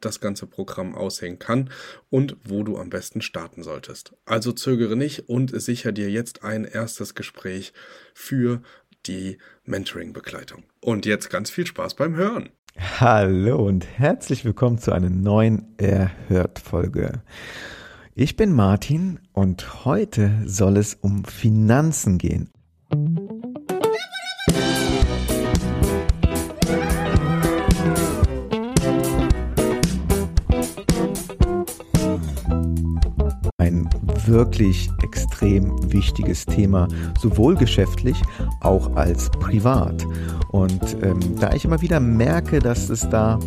das ganze Programm aussehen kann und wo du am besten starten solltest. Also zögere nicht und sicher dir jetzt ein erstes Gespräch für die Mentoring-Begleitung. Und jetzt ganz viel Spaß beim Hören. Hallo und herzlich willkommen zu einer neuen Erhört-Folge. Ich bin Martin und heute soll es um Finanzen gehen. Wirklich extrem wichtiges Thema, sowohl geschäftlich auch als privat. Und ähm, da ich immer wieder merke, dass es da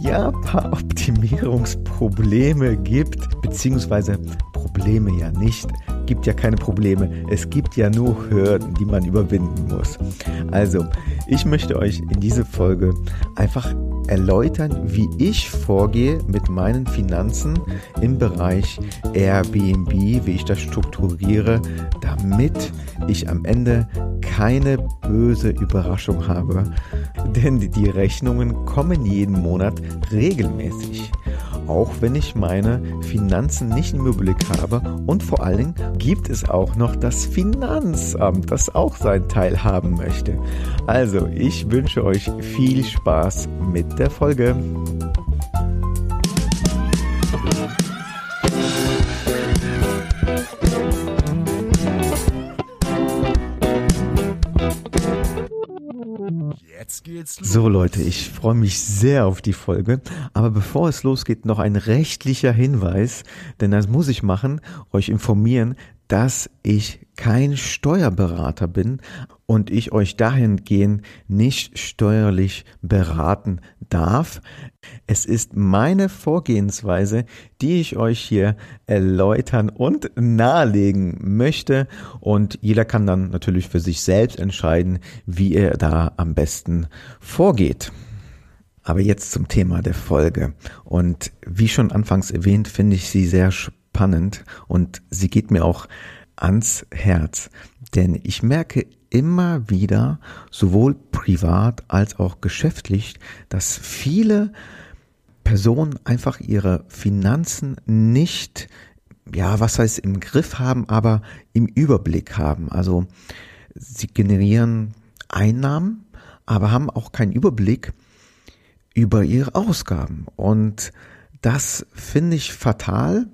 ja ein paar Optimierungsprobleme gibt, beziehungsweise Probleme ja nicht, gibt ja keine Probleme, es gibt ja nur Hürden, die man überwinden muss. Also, ich möchte euch in diese Folge einfach erläutern, wie ich vorgehe mit meinen Finanzen im Bereich Airbnb, wie ich das strukturiere, damit ich am Ende keine böse Überraschung habe. Denn die Rechnungen kommen jeden Monat regelmäßig auch wenn ich meine Finanzen nicht im Überblick habe. Und vor Dingen gibt es auch noch das Finanzamt, das auch seinen Teil haben möchte. Also, ich wünsche euch viel Spaß mit der Folge. So Leute, ich freue mich sehr auf die Folge. Aber bevor es losgeht, noch ein rechtlicher Hinweis, denn das muss ich machen, euch informieren, dass ich kein Steuerberater bin und ich euch dahingehend nicht steuerlich beraten darf. Es ist meine Vorgehensweise, die ich euch hier erläutern und nahelegen möchte und jeder kann dann natürlich für sich selbst entscheiden, wie er da am besten vorgeht. Aber jetzt zum Thema der Folge. Und wie schon anfangs erwähnt, finde ich sie sehr spannend und sie geht mir auch ans Herz. Denn ich merke immer wieder, sowohl privat als auch geschäftlich, dass viele Personen einfach ihre Finanzen nicht, ja, was heißt im Griff haben, aber im Überblick haben. Also sie generieren Einnahmen, aber haben auch keinen Überblick über ihre Ausgaben. Und das finde ich fatal,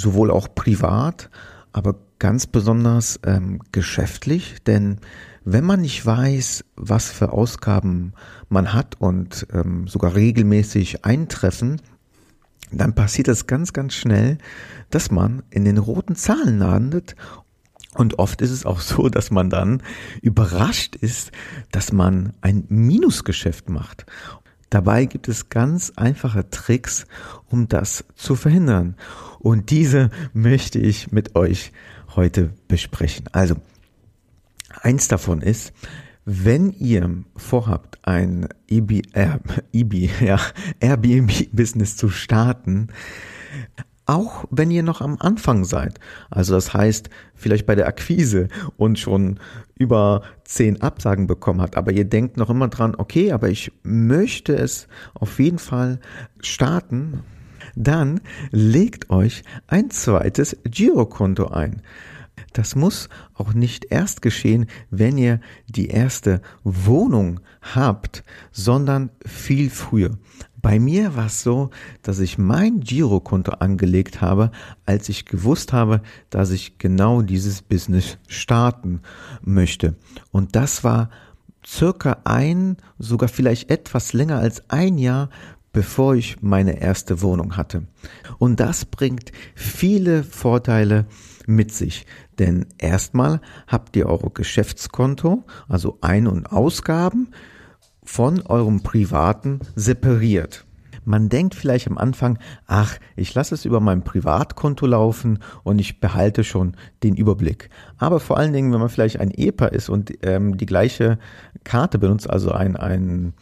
sowohl auch privat, aber ganz besonders ähm, geschäftlich, denn wenn man nicht weiß, was für Ausgaben man hat und ähm, sogar regelmäßig eintreffen, dann passiert es ganz, ganz schnell, dass man in den roten Zahlen landet und oft ist es auch so, dass man dann überrascht ist, dass man ein Minusgeschäft macht. Dabei gibt es ganz einfache Tricks, um das zu verhindern. Und diese möchte ich mit euch heute besprechen. Also, eins davon ist, wenn ihr vorhabt, ein EB, äh, EB, ja, Airbnb-Business zu starten, auch wenn ihr noch am Anfang seid, also das heißt vielleicht bei der Akquise und schon über zehn Absagen bekommen habt, aber ihr denkt noch immer dran, okay, aber ich möchte es auf jeden Fall starten, dann legt euch ein zweites Girokonto ein. Das muss auch nicht erst geschehen, wenn ihr die erste Wohnung habt, sondern viel früher. Bei mir war es so, dass ich mein Girokonto angelegt habe, als ich gewusst habe, dass ich genau dieses Business starten möchte. Und das war circa ein, sogar vielleicht etwas länger als ein Jahr, bevor ich meine erste Wohnung hatte. Und das bringt viele Vorteile mit sich. Denn erstmal habt ihr eure Geschäftskonto, also Ein- und Ausgaben, von eurem privaten separiert. Man denkt vielleicht am Anfang, ach, ich lasse es über mein Privatkonto laufen und ich behalte schon den Überblick. Aber vor allen Dingen, wenn man vielleicht ein EPA ist und ähm, die gleiche Karte benutzt, also ein, ein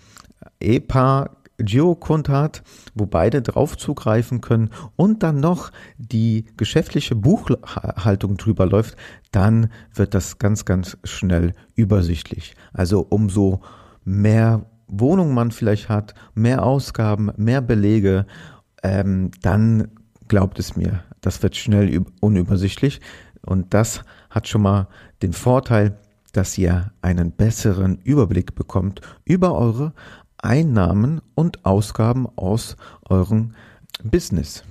EPA Girokonto hat, wo beide drauf zugreifen können und dann noch die geschäftliche Buchhaltung drüber läuft, dann wird das ganz, ganz schnell übersichtlich. Also umso mehr Wohnung man vielleicht hat, mehr Ausgaben, mehr Belege, ähm, dann glaubt es mir, das wird schnell unübersichtlich und das hat schon mal den Vorteil, dass ihr einen besseren Überblick bekommt über eure Einnahmen und Ausgaben aus eurem Business.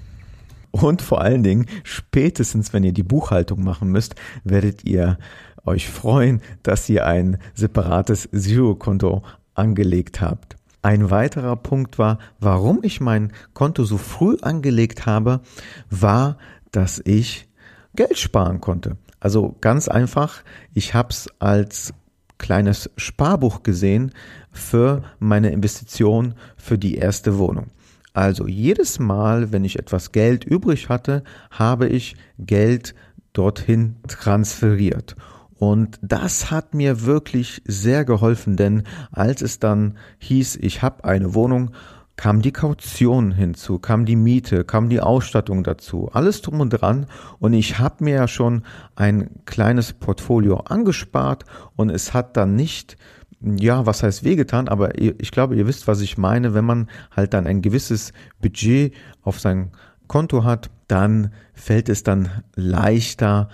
Und vor allen Dingen, spätestens wenn ihr die Buchhaltung machen müsst, werdet ihr euch freuen, dass ihr ein separates Zero-Konto angelegt habt. Ein weiterer Punkt war, warum ich mein Konto so früh angelegt habe, war, dass ich Geld sparen konnte. Also ganz einfach, ich habe es als kleines Sparbuch gesehen für meine Investition für die erste Wohnung. Also jedes Mal, wenn ich etwas Geld übrig hatte, habe ich Geld dorthin transferiert. Und das hat mir wirklich sehr geholfen, denn als es dann hieß, ich habe eine Wohnung, kam die Kaution hinzu, kam die Miete, kam die Ausstattung dazu, alles drum und dran. Und ich habe mir ja schon ein kleines Portfolio angespart und es hat dann nicht, ja, was heißt wehgetan, aber ich glaube, ihr wisst, was ich meine, wenn man halt dann ein gewisses Budget auf sein Konto hat, dann fällt es dann leichter,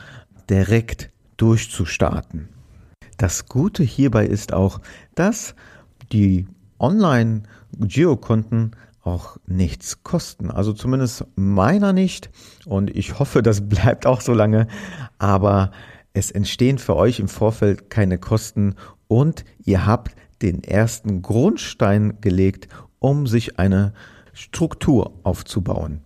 direkt durchzustarten. Das Gute hierbei ist auch, dass die Online-Girokonten auch nichts kosten. Also zumindest meiner nicht. Und ich hoffe, das bleibt auch so lange. Aber es entstehen für euch im Vorfeld keine Kosten und ihr habt den ersten Grundstein gelegt, um sich eine Struktur aufzubauen.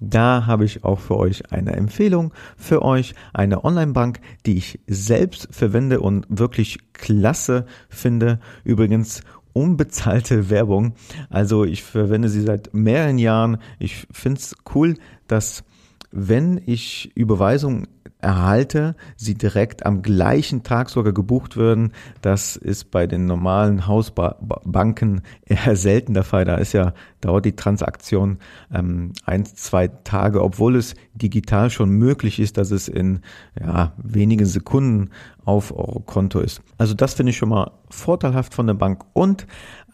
Da habe ich auch für euch eine Empfehlung für euch, eine Online-Bank, die ich selbst verwende und wirklich klasse finde. Übrigens unbezahlte Werbung. Also ich verwende sie seit mehreren Jahren. Ich finde es cool, dass wenn ich Überweisungen erhalte, sie direkt am gleichen Tag sogar gebucht werden. Das ist bei den normalen Hausbanken eher selten der Fall. Da ist ja, dauert die Transaktion ähm, ein, zwei Tage, obwohl es digital schon möglich ist, dass es in ja, wenigen Sekunden auf Euro Konto ist. Also das finde ich schon mal vorteilhaft von der Bank und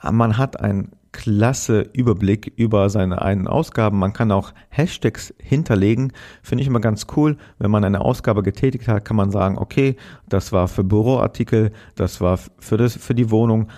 man hat ein klasse Überblick über seine einen Ausgaben. Man kann auch Hashtags hinterlegen. Finde ich immer ganz cool. Wenn man eine Ausgabe getätigt hat, kann man sagen, okay, das war für Büroartikel, das war für, das, für die Wohnung.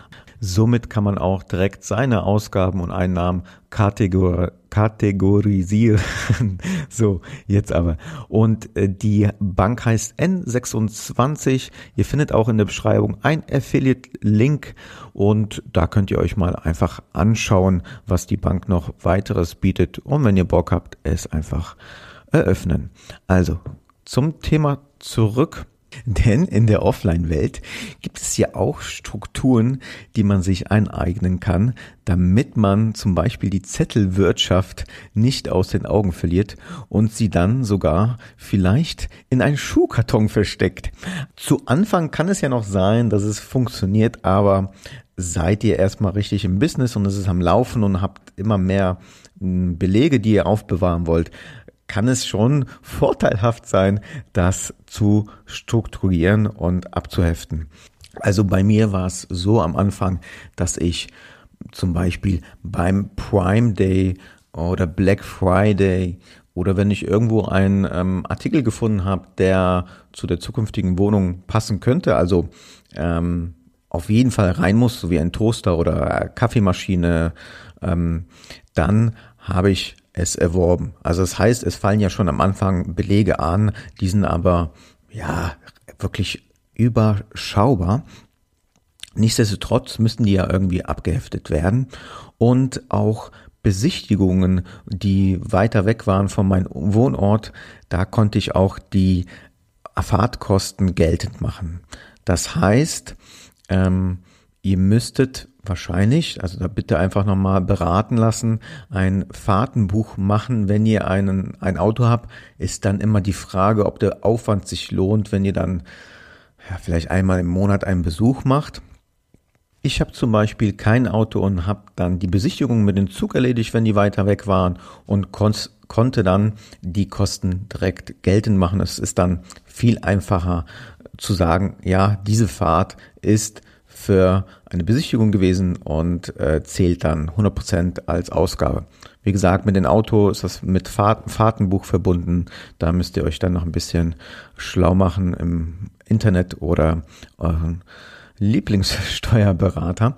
Somit kann man auch direkt seine Ausgaben und Einnahmen kategor kategorisieren. so, jetzt aber. Und äh, die Bank heißt N26. Ihr findet auch in der Beschreibung ein Affiliate-Link und da könnt ihr euch mal einfach anschauen, was die Bank noch weiteres bietet. Und wenn ihr Bock habt, es einfach eröffnen. Also, zum Thema zurück. Denn in der Offline-Welt gibt es ja auch Strukturen, die man sich aneignen kann, damit man zum Beispiel die Zettelwirtschaft nicht aus den Augen verliert und sie dann sogar vielleicht in einen Schuhkarton versteckt. Zu Anfang kann es ja noch sein, dass es funktioniert, aber seid ihr erstmal richtig im Business und es ist am Laufen und habt immer mehr hm, Belege, die ihr aufbewahren wollt, kann es schon vorteilhaft sein, das zu strukturieren und abzuheften. Also bei mir war es so am Anfang, dass ich zum Beispiel beim Prime Day oder Black Friday oder wenn ich irgendwo einen ähm, Artikel gefunden habe, der zu der zukünftigen Wohnung passen könnte, also ähm, auf jeden Fall rein muss, so wie ein Toaster oder Kaffeemaschine, ähm, dann habe ich es erworben. Also das heißt, es fallen ja schon am Anfang Belege an, die sind aber ja wirklich überschaubar. Nichtsdestotrotz müssten die ja irgendwie abgeheftet werden und auch Besichtigungen, die weiter weg waren von meinem Wohnort, da konnte ich auch die Fahrtkosten geltend machen. Das heißt, ähm, ihr müsstet Wahrscheinlich, also da bitte einfach nochmal beraten lassen, ein Fahrtenbuch machen, wenn ihr einen, ein Auto habt, ist dann immer die Frage, ob der Aufwand sich lohnt, wenn ihr dann ja, vielleicht einmal im Monat einen Besuch macht. Ich habe zum Beispiel kein Auto und habe dann die Besichtigung mit dem Zug erledigt, wenn die weiter weg waren und kon konnte dann die Kosten direkt geltend machen. Es ist dann viel einfacher zu sagen, ja, diese Fahrt ist für eine Besichtigung gewesen und äh, zählt dann 100% als Ausgabe. Wie gesagt, mit dem Auto ist das mit Fahrt, Fahrtenbuch verbunden. Da müsst ihr euch dann noch ein bisschen schlau machen im Internet oder euren Lieblingssteuerberater.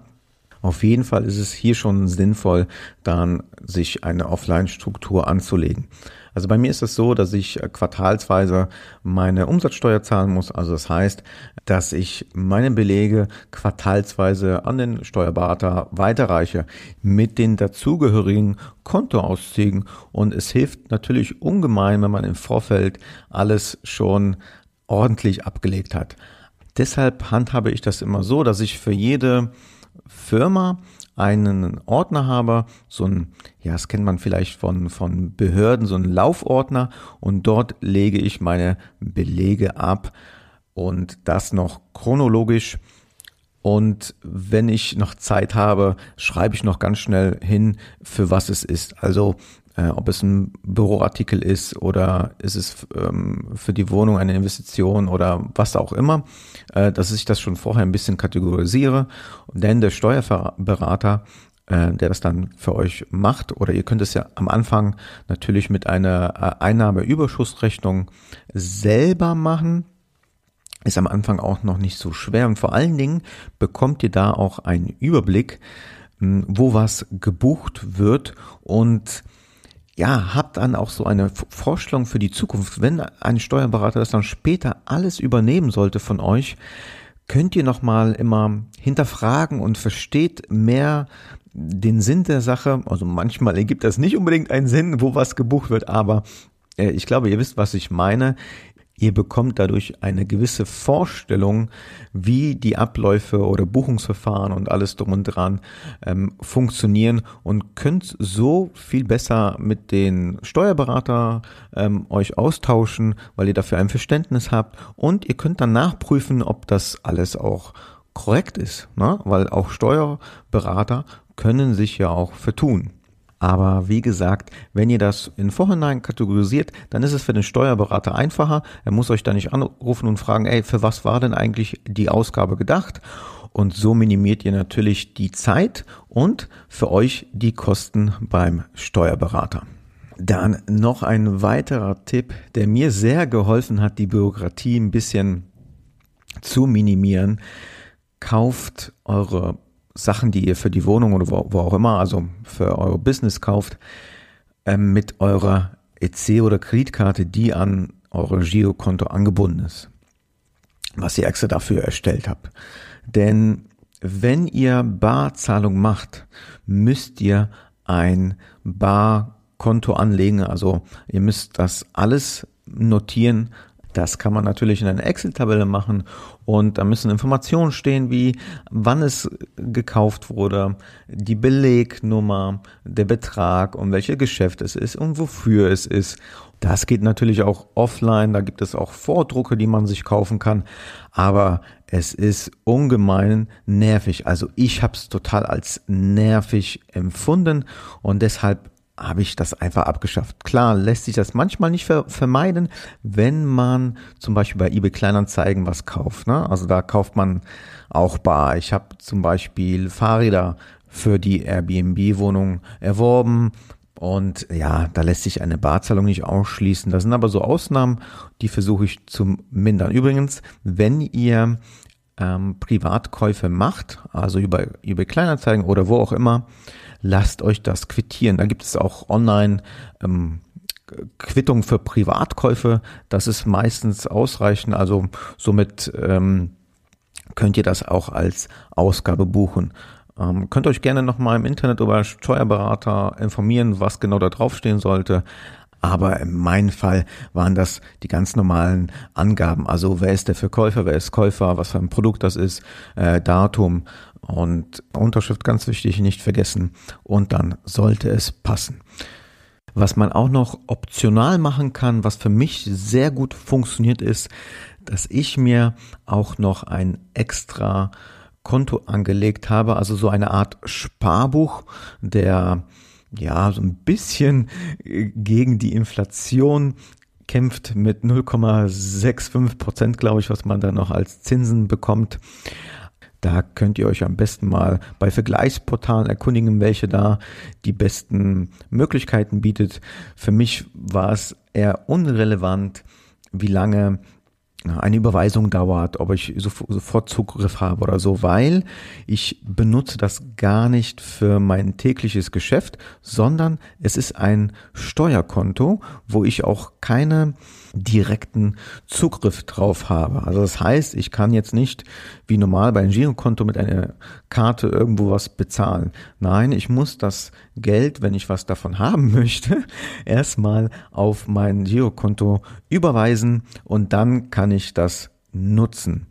Auf jeden Fall ist es hier schon sinnvoll, dann sich eine Offline-Struktur anzulegen. Also bei mir ist es so, dass ich quartalsweise meine Umsatzsteuer zahlen muss. Also das heißt, dass ich meine Belege quartalsweise an den Steuerberater weiterreiche mit den dazugehörigen Kontoauszügen. Und es hilft natürlich ungemein, wenn man im Vorfeld alles schon ordentlich abgelegt hat. Deshalb handhabe ich das immer so, dass ich für jede Firma einen Ordner habe, so ein, ja, das kennt man vielleicht von, von Behörden, so ein Laufordner und dort lege ich meine Belege ab und das noch chronologisch. Und wenn ich noch Zeit habe, schreibe ich noch ganz schnell hin, für was es ist. Also äh, ob es ein Büroartikel ist oder ist es ähm, für die Wohnung eine Investition oder was auch immer, äh, dass ich das schon vorher ein bisschen kategorisiere. Denn der Steuerberater äh, der das dann für euch macht. Oder ihr könnt es ja am Anfang natürlich mit einer äh, Einnahmeüberschussrechnung selber machen. Ist am Anfang auch noch nicht so schwer. Und vor allen Dingen bekommt ihr da auch einen Überblick, wo was gebucht wird und ja, habt dann auch so eine Vorstellung für die Zukunft. Wenn ein Steuerberater das dann später alles übernehmen sollte von euch, könnt ihr nochmal immer hinterfragen und versteht mehr den Sinn der Sache. Also manchmal ergibt das nicht unbedingt einen Sinn, wo was gebucht wird, aber äh, ich glaube, ihr wisst, was ich meine. Ihr bekommt dadurch eine gewisse Vorstellung, wie die Abläufe oder Buchungsverfahren und alles drum und dran ähm, funktionieren und könnt so viel besser mit den Steuerberater ähm, euch austauschen, weil ihr dafür ein Verständnis habt und ihr könnt dann nachprüfen, ob das alles auch korrekt ist, ne? weil auch Steuerberater können sich ja auch vertun. Aber wie gesagt, wenn ihr das in Vorhinein kategorisiert, dann ist es für den Steuerberater einfacher. Er muss euch da nicht anrufen und fragen, ey, für was war denn eigentlich die Ausgabe gedacht? Und so minimiert ihr natürlich die Zeit und für euch die Kosten beim Steuerberater. Dann noch ein weiterer Tipp, der mir sehr geholfen hat, die Bürokratie ein bisschen zu minimieren. Kauft eure Sachen, die ihr für die Wohnung oder wo, wo auch immer, also für euer Business kauft, ähm, mit eurer EC oder Kreditkarte, die an eure Girokonto angebunden ist, was ihr extra dafür erstellt habt. Denn wenn ihr Barzahlung macht, müsst ihr ein Barkonto anlegen. Also ihr müsst das alles notieren, das kann man natürlich in einer Excel-Tabelle machen und da müssen Informationen stehen wie wann es gekauft wurde, die Belegnummer, der Betrag und welche Geschäft es ist und wofür es ist. Das geht natürlich auch offline, da gibt es auch Vordrucke, die man sich kaufen kann, aber es ist ungemein nervig. Also ich habe es total als nervig empfunden und deshalb habe ich das einfach abgeschafft. Klar, lässt sich das manchmal nicht ver vermeiden, wenn man zum Beispiel bei eBay Kleinanzeigen was kauft. Ne? Also da kauft man auch bar. Ich habe zum Beispiel Fahrräder für die Airbnb-Wohnung erworben. Und ja, da lässt sich eine Barzahlung nicht ausschließen. Das sind aber so Ausnahmen, die versuche ich zu mindern. Übrigens, wenn ihr ähm, Privatkäufe macht, also über, über Kleinanzeigen oder wo auch immer, lasst euch das quittieren. Da gibt es auch online ähm, Quittung für Privatkäufe. Das ist meistens ausreichend. Also somit ähm, könnt ihr das auch als Ausgabe buchen. Ähm, könnt euch gerne nochmal im Internet über Steuerberater informieren, was genau da draufstehen sollte. Aber in meinem Fall waren das die ganz normalen Angaben. Also wer ist der Verkäufer, wer ist Käufer, was für ein Produkt das ist, äh, Datum und Unterschrift ganz wichtig, nicht vergessen. Und dann sollte es passen. Was man auch noch optional machen kann, was für mich sehr gut funktioniert ist, dass ich mir auch noch ein extra Konto angelegt habe, also so eine Art Sparbuch, der ja so ein bisschen gegen die Inflation kämpft mit 0,65 Prozent, glaube ich, was man da noch als Zinsen bekommt. Da könnt ihr euch am besten mal bei Vergleichsportalen erkundigen, welche da die besten Möglichkeiten bietet. Für mich war es eher unrelevant, wie lange eine Überweisung dauert, ob ich sofort Zugriff habe oder so, weil ich benutze das gar nicht für mein tägliches Geschäft, sondern es ist ein Steuerkonto, wo ich auch keine direkten Zugriff drauf habe. Also das heißt, ich kann jetzt nicht wie normal bei einem Girokonto mit einer Karte irgendwo was bezahlen. Nein, ich muss das Geld, wenn ich was davon haben möchte, erstmal auf mein Girokonto überweisen und dann kann ich das nutzen.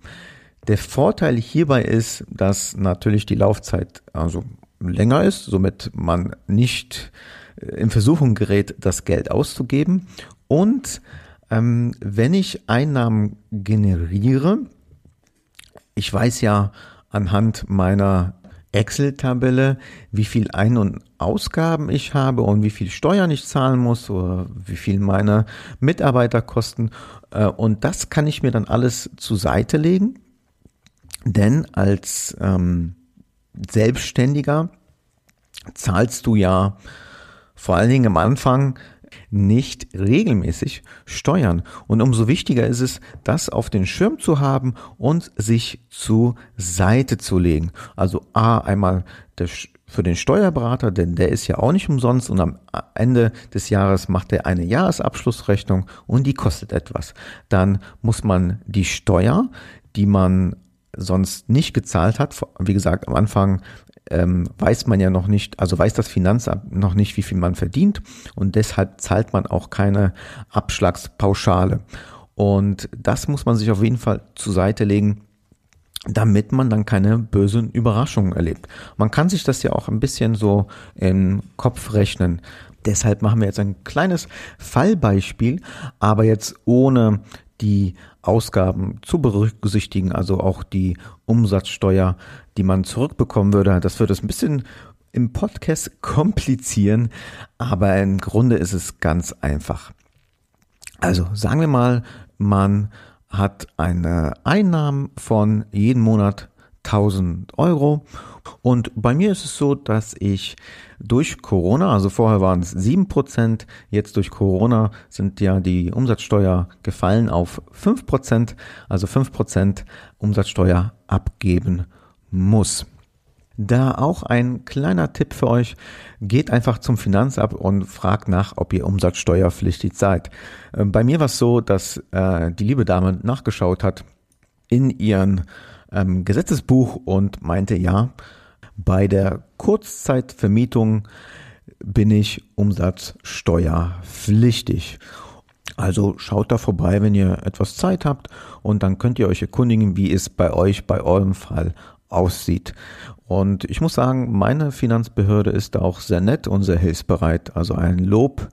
Der Vorteil hierbei ist, dass natürlich die Laufzeit also länger ist, somit man nicht äh, in Versuchung gerät, das Geld auszugeben und ähm, wenn ich Einnahmen generiere, ich weiß ja anhand meiner Excel-Tabelle, wie viel Ein- und Ausgaben ich habe und wie viel Steuern ich zahlen muss oder wie viel meine Mitarbeiter kosten. Äh, und das kann ich mir dann alles zur Seite legen, denn als ähm, Selbstständiger zahlst du ja vor allen Dingen am Anfang nicht regelmäßig steuern. Und umso wichtiger ist es, das auf den Schirm zu haben und sich zur Seite zu legen. Also A, einmal der, für den Steuerberater, denn der ist ja auch nicht umsonst und am Ende des Jahres macht er eine Jahresabschlussrechnung und die kostet etwas. Dann muss man die Steuer, die man sonst nicht gezahlt hat, wie gesagt, am Anfang ähm, weiß man ja noch nicht, also weiß das Finanzamt noch nicht, wie viel man verdient und deshalb zahlt man auch keine Abschlagspauschale. Und das muss man sich auf jeden Fall zur Seite legen, damit man dann keine bösen Überraschungen erlebt. Man kann sich das ja auch ein bisschen so im Kopf rechnen. Deshalb machen wir jetzt ein kleines Fallbeispiel, aber jetzt ohne die Ausgaben zu berücksichtigen, also auch die Umsatzsteuer, die man zurückbekommen würde. Das würde es ein bisschen im Podcast komplizieren, aber im Grunde ist es ganz einfach. Also sagen wir mal, man hat eine Einnahmen von jeden Monat 1000 Euro. Und bei mir ist es so, dass ich durch Corona, also vorher waren es 7%, jetzt durch Corona sind ja die Umsatzsteuer gefallen auf 5%, also 5% Umsatzsteuer abgeben muss. Da auch ein kleiner Tipp für euch, geht einfach zum Finanzamt und fragt nach, ob ihr umsatzsteuerpflichtig seid. Äh, bei mir war es so, dass äh, die liebe Dame nachgeschaut hat in ihren ähm, Gesetzesbuch und meinte, ja, bei der Kurzzeitvermietung bin ich umsatzsteuerpflichtig. Also schaut da vorbei, wenn ihr etwas Zeit habt und dann könnt ihr euch erkundigen, wie es bei euch, bei eurem Fall aussieht. Und ich muss sagen, meine Finanzbehörde ist da auch sehr nett und sehr hilfsbereit. Also ein Lob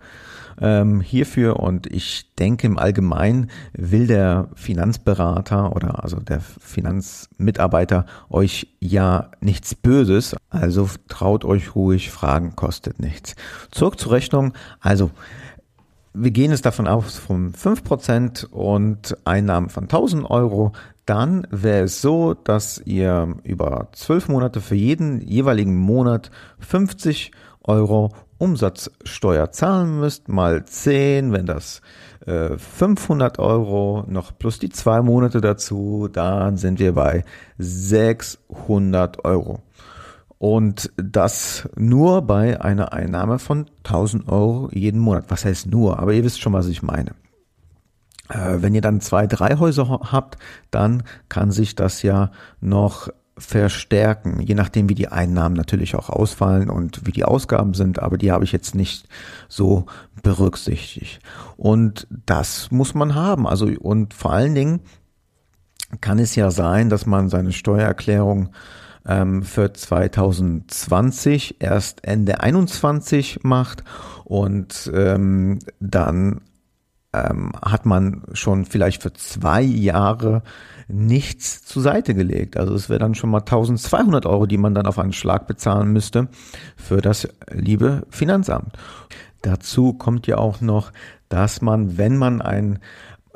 ähm, hierfür und ich denke im Allgemeinen will der Finanzberater oder also der Finanzmitarbeiter euch ja nichts Böses, also traut euch ruhig, Fragen kostet nichts. Zurück zur Rechnung, also wir gehen es davon aus von 5% und Einnahmen von 1000 Euro. Dann wäre es so, dass ihr über 12 Monate für jeden jeweiligen Monat 50 Euro Umsatzsteuer zahlen müsst, mal 10, wenn das äh, 500 Euro noch plus die zwei Monate dazu, dann sind wir bei 600 Euro. Und das nur bei einer Einnahme von 1000 Euro jeden Monat. Was heißt nur? Aber ihr wisst schon, was ich meine. Äh, wenn ihr dann zwei, drei Häuser habt, dann kann sich das ja noch verstärken, je nachdem, wie die Einnahmen natürlich auch ausfallen und wie die Ausgaben sind, aber die habe ich jetzt nicht so berücksichtigt. Und das muss man haben. Also, und vor allen Dingen kann es ja sein, dass man seine Steuererklärung ähm, für 2020 erst Ende 21 macht und ähm, dann ähm, hat man schon vielleicht für zwei Jahre nichts zur Seite gelegt. Also es wäre dann schon mal 1200 Euro, die man dann auf einen Schlag bezahlen müsste für das liebe Finanzamt. Dazu kommt ja auch noch, dass man, wenn man einen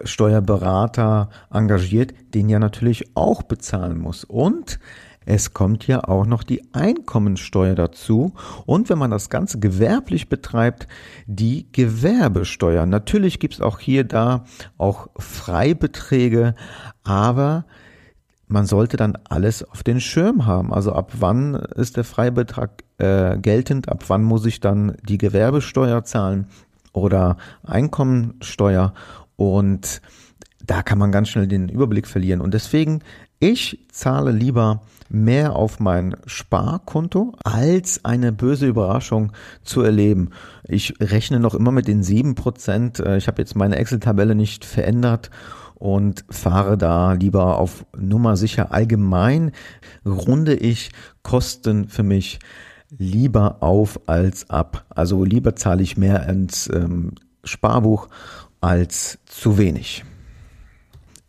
Steuerberater engagiert, den ja natürlich auch bezahlen muss. Und es kommt ja auch noch die Einkommensteuer dazu und wenn man das Ganze gewerblich betreibt, die Gewerbesteuer. Natürlich gibt es auch hier da auch Freibeträge, aber man sollte dann alles auf den Schirm haben. Also ab wann ist der Freibetrag äh, geltend, ab wann muss ich dann die Gewerbesteuer zahlen oder Einkommensteuer und da kann man ganz schnell den Überblick verlieren. Und deswegen, ich zahle lieber mehr auf mein Sparkonto, als eine böse Überraschung zu erleben. Ich rechne noch immer mit den sieben Prozent. Äh, ich habe jetzt meine Excel-Tabelle nicht verändert und fahre da lieber auf Nummer sicher. Allgemein runde ich Kosten für mich lieber auf als ab. Also lieber zahle ich mehr ins ähm, Sparbuch als zu wenig.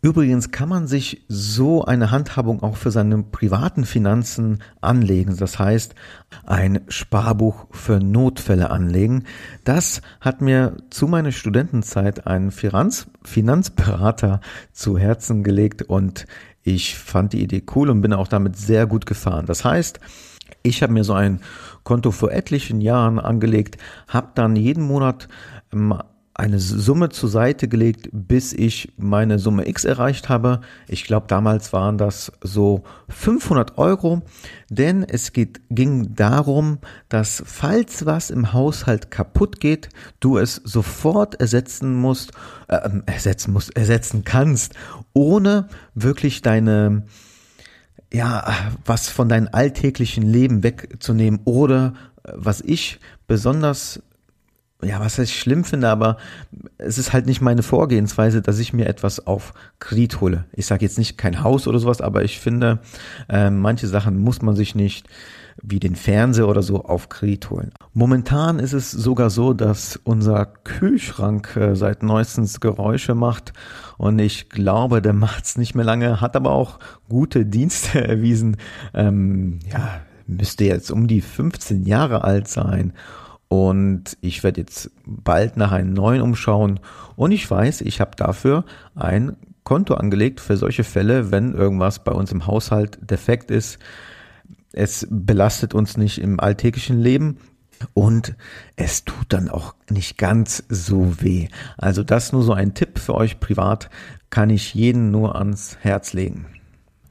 Übrigens kann man sich so eine Handhabung auch für seine privaten Finanzen anlegen. Das heißt, ein Sparbuch für Notfälle anlegen. Das hat mir zu meiner Studentenzeit ein Finanz Finanzberater zu Herzen gelegt und ich fand die Idee cool und bin auch damit sehr gut gefahren. Das heißt, ich habe mir so ein Konto vor etlichen Jahren angelegt, habe dann jeden Monat ähm, eine Summe zur Seite gelegt, bis ich meine Summe X erreicht habe. Ich glaube, damals waren das so 500 Euro, denn es geht, ging darum, dass falls was im Haushalt kaputt geht, du es sofort ersetzen musst, äh, ersetzen musst, ersetzen kannst, ohne wirklich deine ja, was von deinem alltäglichen Leben wegzunehmen oder äh, was ich besonders ja, was ich schlimm finde, aber es ist halt nicht meine Vorgehensweise, dass ich mir etwas auf Kredit hole. Ich sage jetzt nicht kein Haus oder sowas, aber ich finde, äh, manche Sachen muss man sich nicht wie den Fernseher oder so auf Kredit holen. Momentan ist es sogar so, dass unser Kühlschrank äh, seit neuestens Geräusche macht und ich glaube, der macht's nicht mehr lange, hat aber auch gute Dienste erwiesen. Ähm, ja, müsste jetzt um die 15 Jahre alt sein und ich werde jetzt bald nach einem neuen umschauen. Und ich weiß, ich habe dafür ein Konto angelegt für solche Fälle, wenn irgendwas bei uns im Haushalt defekt ist. Es belastet uns nicht im alltäglichen Leben. Und es tut dann auch nicht ganz so weh. Also das nur so ein Tipp für euch privat, kann ich jeden nur ans Herz legen.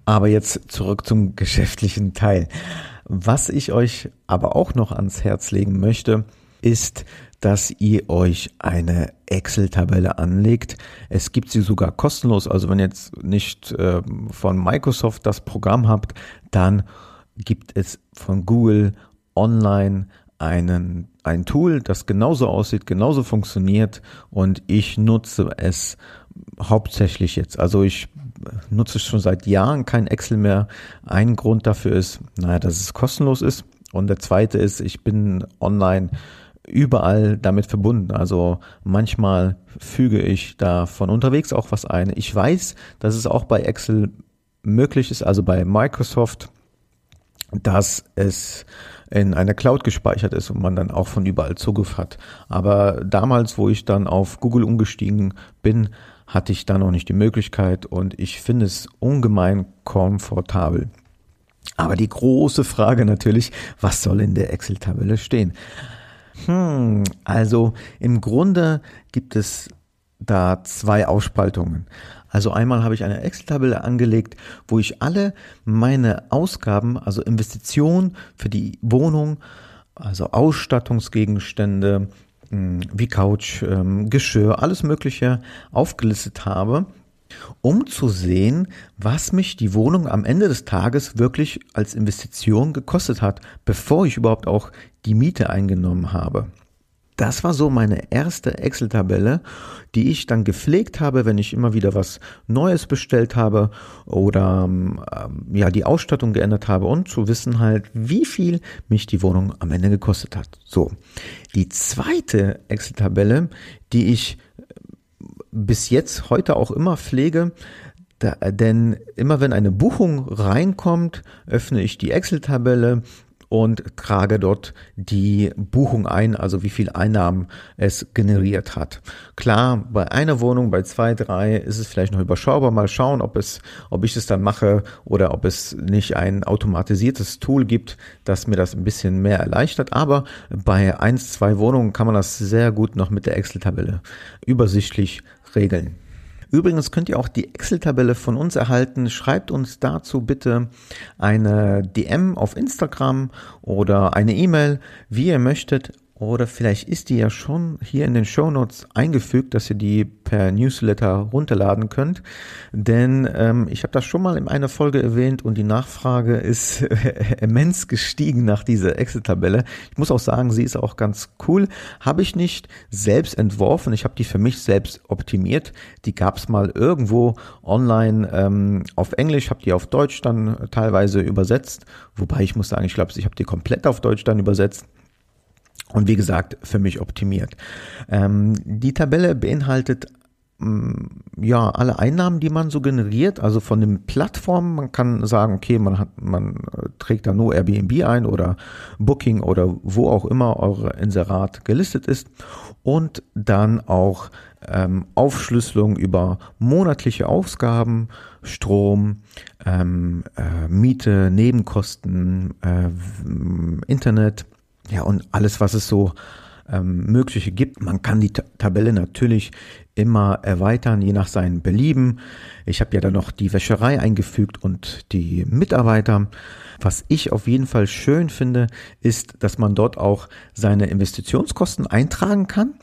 Aber jetzt zurück zum geschäftlichen Teil. Was ich euch aber auch noch ans Herz legen möchte, ist, dass ihr euch eine Excel-Tabelle anlegt. Es gibt sie sogar kostenlos. Also wenn ihr jetzt nicht äh, von Microsoft das Programm habt, dann gibt es von Google online einen, ein Tool, das genauso aussieht, genauso funktioniert und ich nutze es hauptsächlich jetzt. Also ich nutze schon seit Jahren kein Excel mehr. Ein Grund dafür ist, naja, dass es kostenlos ist. Und der zweite ist, ich bin online überall damit verbunden. Also manchmal füge ich da von unterwegs auch was ein. Ich weiß, dass es auch bei Excel möglich ist, also bei Microsoft, dass es in einer Cloud gespeichert ist und man dann auch von überall Zugriff hat. Aber damals, wo ich dann auf Google umgestiegen bin, hatte ich da noch nicht die Möglichkeit und ich finde es ungemein komfortabel. Aber die große Frage natürlich, was soll in der Excel-Tabelle stehen? Hm, also im Grunde gibt es da zwei Ausspaltungen. Also einmal habe ich eine Excel-Tabelle angelegt, wo ich alle meine Ausgaben, also Investitionen für die Wohnung, also Ausstattungsgegenstände, wie Couch, ähm, Geschirr, alles Mögliche aufgelistet habe. um zu sehen, was mich die Wohnung am Ende des Tages wirklich als Investition gekostet hat, bevor ich überhaupt auch die Miete eingenommen habe. Das war so meine erste Excel-Tabelle, die ich dann gepflegt habe, wenn ich immer wieder was Neues bestellt habe oder ähm, ja die Ausstattung geändert habe und zu wissen halt, wie viel mich die Wohnung am Ende gekostet hat. So, die zweite Excel-Tabelle, die ich bis jetzt heute auch immer pflege, da, denn immer wenn eine Buchung reinkommt, öffne ich die Excel-Tabelle und trage dort die Buchung ein, also wie viel Einnahmen es generiert hat. Klar, bei einer Wohnung, bei zwei, drei ist es vielleicht noch überschaubar. Mal schauen, ob es, ob ich es dann mache oder ob es nicht ein automatisiertes Tool gibt, das mir das ein bisschen mehr erleichtert. Aber bei eins, zwei Wohnungen kann man das sehr gut noch mit der Excel-Tabelle übersichtlich regeln. Übrigens könnt ihr auch die Excel-Tabelle von uns erhalten. Schreibt uns dazu bitte eine DM auf Instagram oder eine E-Mail, wie ihr möchtet. Oder vielleicht ist die ja schon hier in den Show Notes eingefügt, dass ihr die per Newsletter runterladen könnt. Denn ähm, ich habe das schon mal in einer Folge erwähnt und die Nachfrage ist immens gestiegen nach dieser Excel-Tabelle. Ich muss auch sagen, sie ist auch ganz cool. Habe ich nicht selbst entworfen. Ich habe die für mich selbst optimiert. Die gab es mal irgendwo online ähm, auf Englisch, habe die auf Deutsch dann teilweise übersetzt. Wobei ich muss sagen, ich glaube, ich habe die komplett auf Deutsch dann übersetzt und wie gesagt, für mich optimiert. Ähm, die Tabelle beinhaltet mm, ja, alle Einnahmen, die man so generiert, also von den Plattformen, man kann sagen, okay, man hat, man äh, trägt da nur Airbnb ein oder Booking oder wo auch immer eure Inserat gelistet ist und dann auch ähm, Aufschlüsselung über monatliche Ausgaben, Strom, ähm, äh, Miete, Nebenkosten, äh, Internet, ja, und alles, was es so ähm, Mögliche gibt. Man kann die Tabelle natürlich immer erweitern, je nach seinem Belieben. Ich habe ja dann noch die Wäscherei eingefügt und die Mitarbeiter. Was ich auf jeden Fall schön finde, ist, dass man dort auch seine Investitionskosten eintragen kann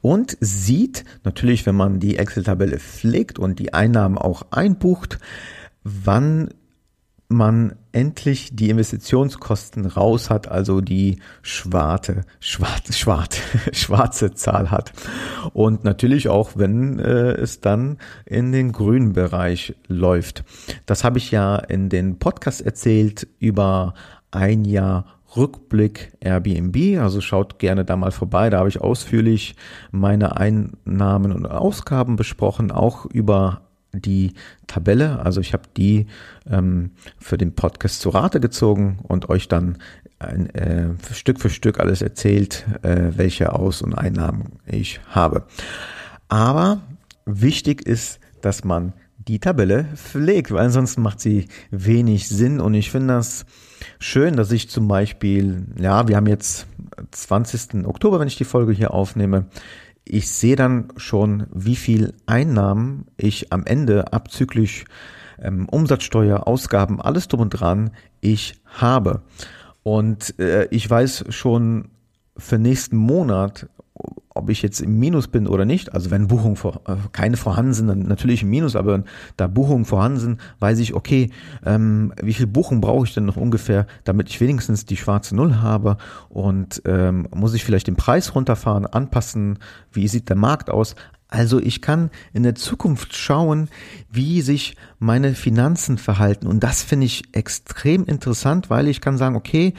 und sieht, natürlich, wenn man die Excel-Tabelle pflegt und die Einnahmen auch einbucht, wann man endlich die Investitionskosten raus hat, also die schwarze, schwarze, schwarze, schwarze Zahl hat. Und natürlich auch, wenn äh, es dann in den grünen Bereich läuft. Das habe ich ja in den Podcast erzählt über ein Jahr Rückblick Airbnb. Also schaut gerne da mal vorbei. Da habe ich ausführlich meine Einnahmen und Ausgaben besprochen, auch über die Tabelle. Also ich habe die ähm, für den Podcast zu Rate gezogen und euch dann ein, äh, Stück für Stück alles erzählt, äh, welche Aus- und Einnahmen ich habe. Aber wichtig ist, dass man die Tabelle pflegt, weil ansonsten macht sie wenig Sinn. Und ich finde das schön, dass ich zum Beispiel, ja, wir haben jetzt 20. Oktober, wenn ich die Folge hier aufnehme ich sehe dann schon, wie viel Einnahmen ich am Ende abzüglich ähm, Umsatzsteuer, Ausgaben, alles drum und dran ich habe. Und äh, ich weiß schon für nächsten Monat, ob ich jetzt im Minus bin oder nicht, also wenn Buchungen vor, äh, keine vorhanden sind, dann natürlich im Minus, aber da Buchungen vorhanden sind, weiß ich, okay, ähm, wie viel Buchungen brauche ich denn noch ungefähr, damit ich wenigstens die schwarze Null habe? Und ähm, muss ich vielleicht den Preis runterfahren, anpassen, wie sieht der Markt aus. Also ich kann in der Zukunft schauen, wie sich meine Finanzen verhalten. Und das finde ich extrem interessant, weil ich kann sagen, okay,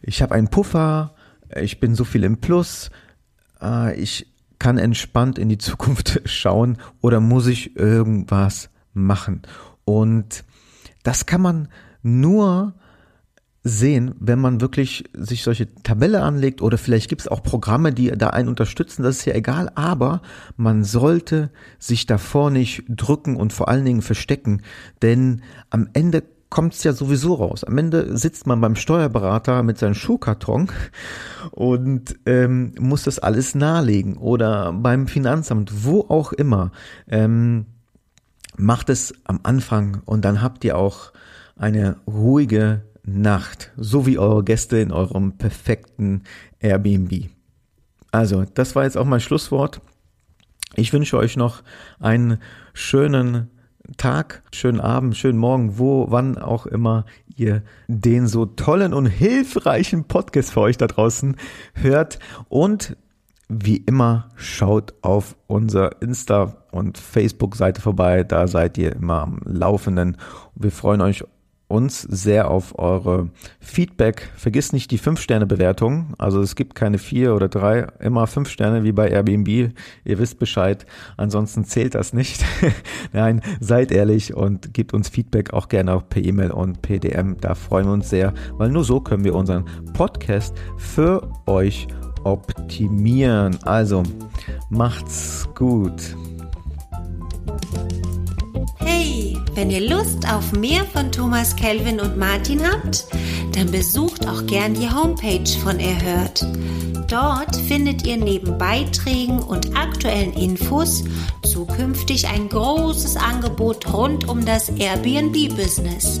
ich habe einen Puffer, ich bin so viel im Plus, äh, ich kann entspannt in die Zukunft schauen oder muss ich irgendwas machen? Und das kann man nur sehen, wenn man wirklich sich solche Tabelle anlegt oder vielleicht gibt es auch Programme, die da einen unterstützen, das ist ja egal, aber man sollte sich davor nicht drücken und vor allen Dingen verstecken, denn am Ende kommt es ja sowieso raus. Am Ende sitzt man beim Steuerberater mit seinem Schuhkarton und ähm, muss das alles nahelegen oder beim Finanzamt, wo auch immer. Ähm, macht es am Anfang und dann habt ihr auch eine ruhige Nacht, so wie eure Gäste in eurem perfekten Airbnb. Also, das war jetzt auch mein Schlusswort. Ich wünsche euch noch einen schönen Tag, schönen Abend, schönen Morgen, wo, wann auch immer ihr den so tollen und hilfreichen Podcast für euch da draußen hört. Und wie immer, schaut auf unser Insta- und Facebook-Seite vorbei. Da seid ihr immer am Laufenden. Wir freuen euch uns sehr auf eure Feedback. Vergiss nicht die 5-Sterne-Bewertung. Also es gibt keine 4 oder 3, immer 5 Sterne wie bei Airbnb. Ihr wisst Bescheid. Ansonsten zählt das nicht. Nein, seid ehrlich und gebt uns Feedback auch gerne auch per E-Mail und PDM. Da freuen wir uns sehr, weil nur so können wir unseren Podcast für euch optimieren. Also, macht's gut. Wenn ihr Lust auf mehr von Thomas Kelvin und Martin habt, dann besucht auch gern die Homepage von Erhört. Dort findet ihr neben Beiträgen und aktuellen Infos zukünftig ein großes Angebot rund um das Airbnb-Business.